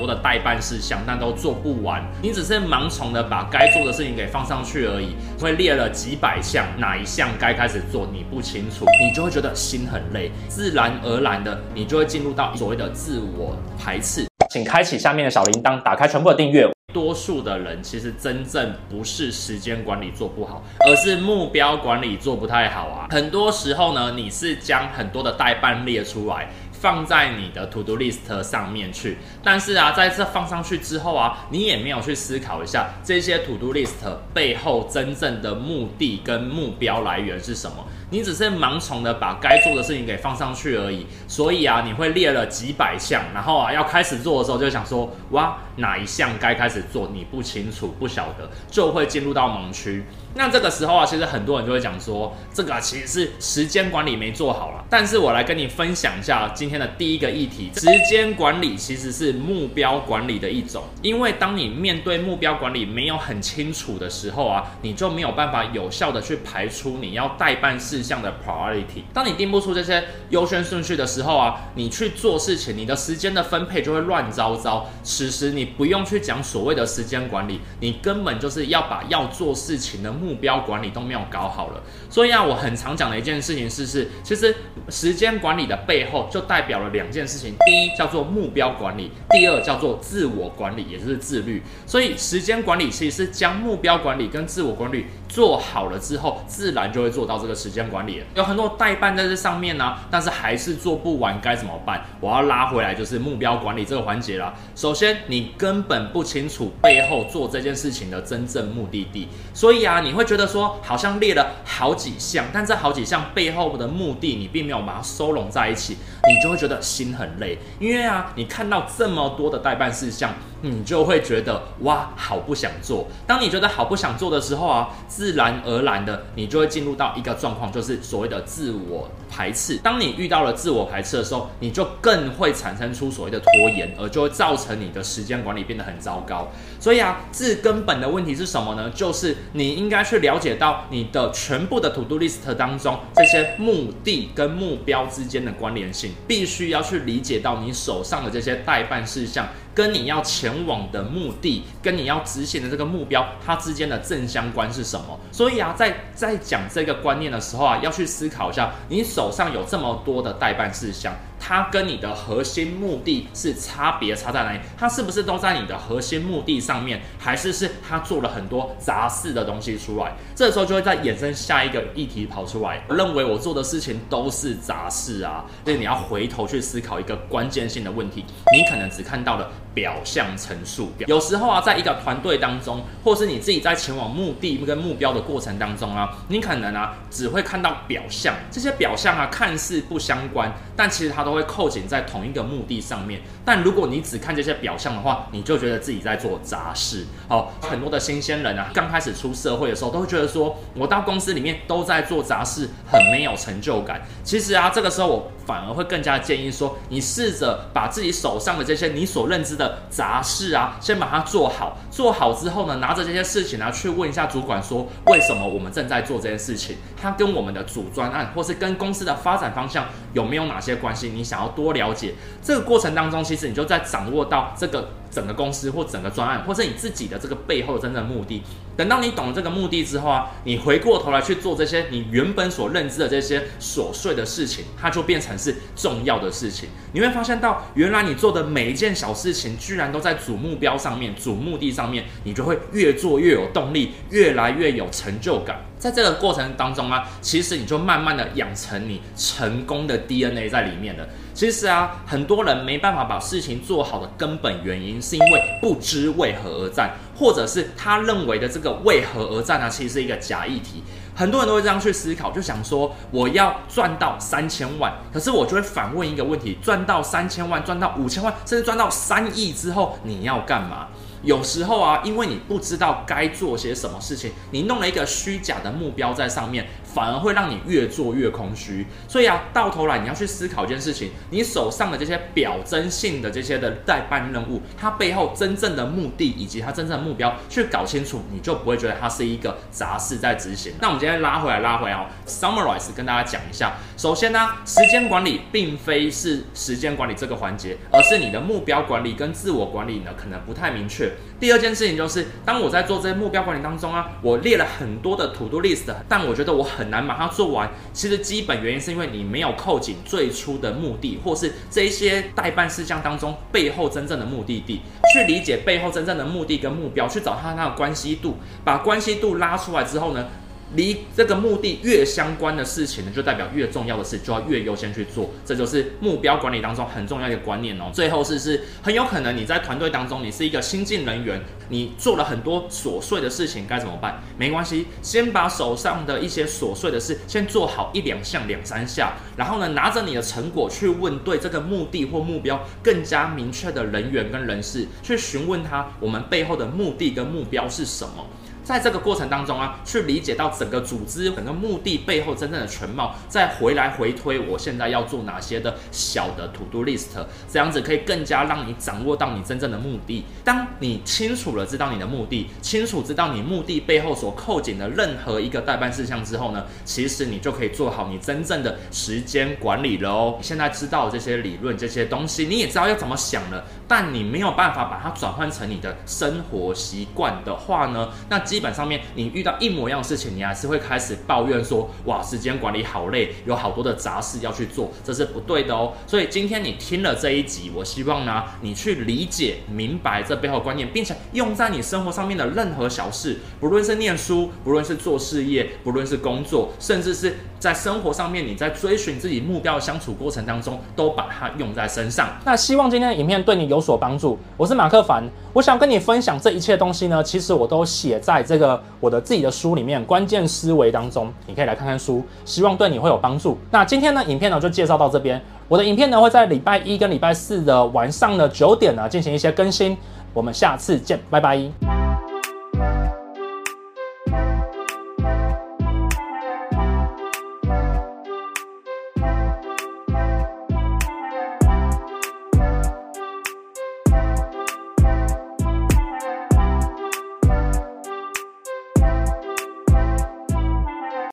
多的待办事项，但都做不完。你只是盲从的把该做的事情给放上去而已，会列了几百项，哪一项该开始做你不清楚，你就会觉得心很累，自然而然的你就会进入到所谓的自我排斥。请开启下面的小铃铛，打开全部的订阅。多数的人其实真正不是时间管理做不好，而是目标管理做不太好啊。很多时候呢，你是将很多的代办列出来。放在你的 to do list 上面去，但是啊，在这放上去之后啊，你也没有去思考一下这些 to do list 背后真正的目的跟目标来源是什么？你只是盲从的把该做的事情给放上去而已。所以啊，你会列了几百项，然后啊，要开始做的时候就想说，哇，哪一项该开始做？你不清楚，不晓得，就会进入到盲区。那这个时候啊，其实很多人就会讲说，这个其实是时间管理没做好了。但是我来跟你分享一下今天的第一个议题：时间管理其实是目标管理的一种。因为当你面对目标管理没有很清楚的时候啊，你就没有办法有效的去排出你要待办事项的 priority。当你定不出这些优先顺序的时候啊，你去做事情，你的时间的分配就会乱糟糟。此时你不用去讲所谓的时间管理，你根本就是要把要做事情的。目标管理都没有搞好了，所以啊，我很常讲的一件事情是，是其实时间管理的背后就代表了两件事情，第一叫做目标管理，第二叫做自我管理，也就是自律。所以时间管理其实是将目标管理跟自我管理做好了之后，自然就会做到这个时间管理。有很多代办在这上面呢、但是还是做不完，该怎么办？我要拉回来，就是目标管理这个环节了。首先，你根本不清楚背后做这件事情的真正目的地，所以啊，你。你会觉得说好像列了好几项，但这好几项背后的目的你并没有把它收拢在一起，你就会觉得心很累，因为啊，你看到这么多的待办事项。你就会觉得哇，好不想做。当你觉得好不想做的时候啊，自然而然的，你就会进入到一个状况，就是所谓的自我排斥。当你遇到了自我排斥的时候，你就更会产生出所谓的拖延，而就会造成你的时间管理变得很糟糕。所以啊，最根本的问题是什么呢？就是你应该去了解到你的全部的 to do list 当中，这些目的跟目标之间的关联性，必须要去理解到你手上的这些待办事项。跟你要前往的目的，跟你要执行的这个目标，它之间的正相关是什么？所以啊，在在讲这个观念的时候啊，要去思考一下，你手上有这么多的代办事项。它跟你的核心目的是差别差在哪里？它是不是都在你的核心目的上面，还是是它做了很多杂事的东西出来？这时候就会在衍生下一个议题跑出来。认为我做的事情都是杂事啊，所以你要回头去思考一个关键性的问题。你可能只看到了表象陈述表。有时候啊，在一个团队当中，或是你自己在前往目的跟目标的过程当中啊，你可能啊只会看到表象，这些表象啊看似不相关，但其实它都。会扣紧在同一个目的上面，但如果你只看这些表象的话，你就觉得自己在做杂事。好，很多的新鲜人啊，刚开始出社会的时候，都会觉得说，我到公司里面都在做杂事，很没有成就感。其实啊，这个时候我反而会更加建议说，你试着把自己手上的这些你所认知的杂事啊，先把它做好。做好之后呢，拿着这些事情啊，去问一下主管说，为什么我们正在做这件事情？它跟我们的主专案，或是跟公司的发展方向有没有哪些关系？你想要多了解这个过程当中，其实你就在掌握到这个整个公司或整个专案，或是你自己的这个背后的真正目的。等到你懂了这个目的之后啊，你回过头来去做这些你原本所认知的这些琐碎的事情，它就变成是重要的事情。你会发现到，原来你做的每一件小事情，居然都在主目标上面、主目的上面，你就会越做越有动力，越来越有成就感。在这个过程当中啊，其实你就慢慢的养成你成功的 DNA 在里面了。其实啊，很多人没办法把事情做好的根本原因，是因为不知为何而战，或者是他认为的这个为何而战呢，其实是一个假议题。很多人都会这样去思考，就想说我要赚到三千万，可是我就会反问一个问题：赚到三千万，赚到五千万，甚至赚到三亿之后，你要干嘛？有时候啊，因为你不知道该做些什么事情，你弄了一个虚假的目标在上面，反而会让你越做越空虚。所以啊，到头来你要去思考一件事情：你手上的这些表征性的这些的代办任务，它背后真正的目的以及它真正的目标，去搞清楚，你就不会觉得它是一个杂事在执行。那我们今天拉回来，拉回来哦，summarize 跟大家讲一下。首先呢，时间管理并非是时间管理这个环节，而是你的目标管理跟自我管理呢，可能不太明确。第二件事情就是，当我在做这些目标管理当中啊，我列了很多的 to do list，但我觉得我很难把它做完。其实基本原因是因为你没有扣紧最初的目的，或是这一些代办事项当中背后真正的目的地，去理解背后真正的目的跟目标，去找它那个关系度，把关系度拉出来之后呢，离这个目的越相关的事情呢，就代表越重要的事就要越优先去做，这就是目标管理当中很重要的一个观念哦。最后是是很有可能你在团队当中，你是一个新进人员，你做了很多琐碎的事情，该怎么办？没关系，先把手上的一些琐碎的事先做好一两项、两三下，然后呢，拿着你的成果去问对这个目的或目标更加明确的人员跟人士，去询问他我们背后的目的跟目标是什么。在这个过程当中啊，去理解到整个组织、整个目的背后真正的全貌，再回来回推我现在要做哪些的小的 to do list，这样子可以更加让你掌握到你真正的目的。当你清楚了知道你的目的，清楚知道你目的背后所扣紧的任何一个待办事项之后呢，其实你就可以做好你真正的时间管理了哦。你现在知道这些理论、这些东西，你也知道要怎么想了，但你没有办法把它转换成你的生活习惯的话呢，那基基本上面，你遇到一模一样的事情，你还是会开始抱怨说：“哇，时间管理好累，有好多的杂事要去做，这是不对的哦。”所以今天你听了这一集，我希望呢，你去理解、明白这背后观念，并且用在你生活上面的任何小事，不论是念书，不论是做事业，不论是工作，甚至是在生活上面，你在追寻自己目标的相处过程当中，都把它用在身上。那希望今天的影片对你有所帮助。我是马克凡，我想跟你分享这一切东西呢，其实我都写在这个我的自己的书里面，关键思维当中，你可以来看看书，希望对你会有帮助。那今天呢，影片呢就介绍到这边。我的影片呢会在礼拜一跟礼拜四的晚上的九点呢进行一些更新。我们下次见，拜拜。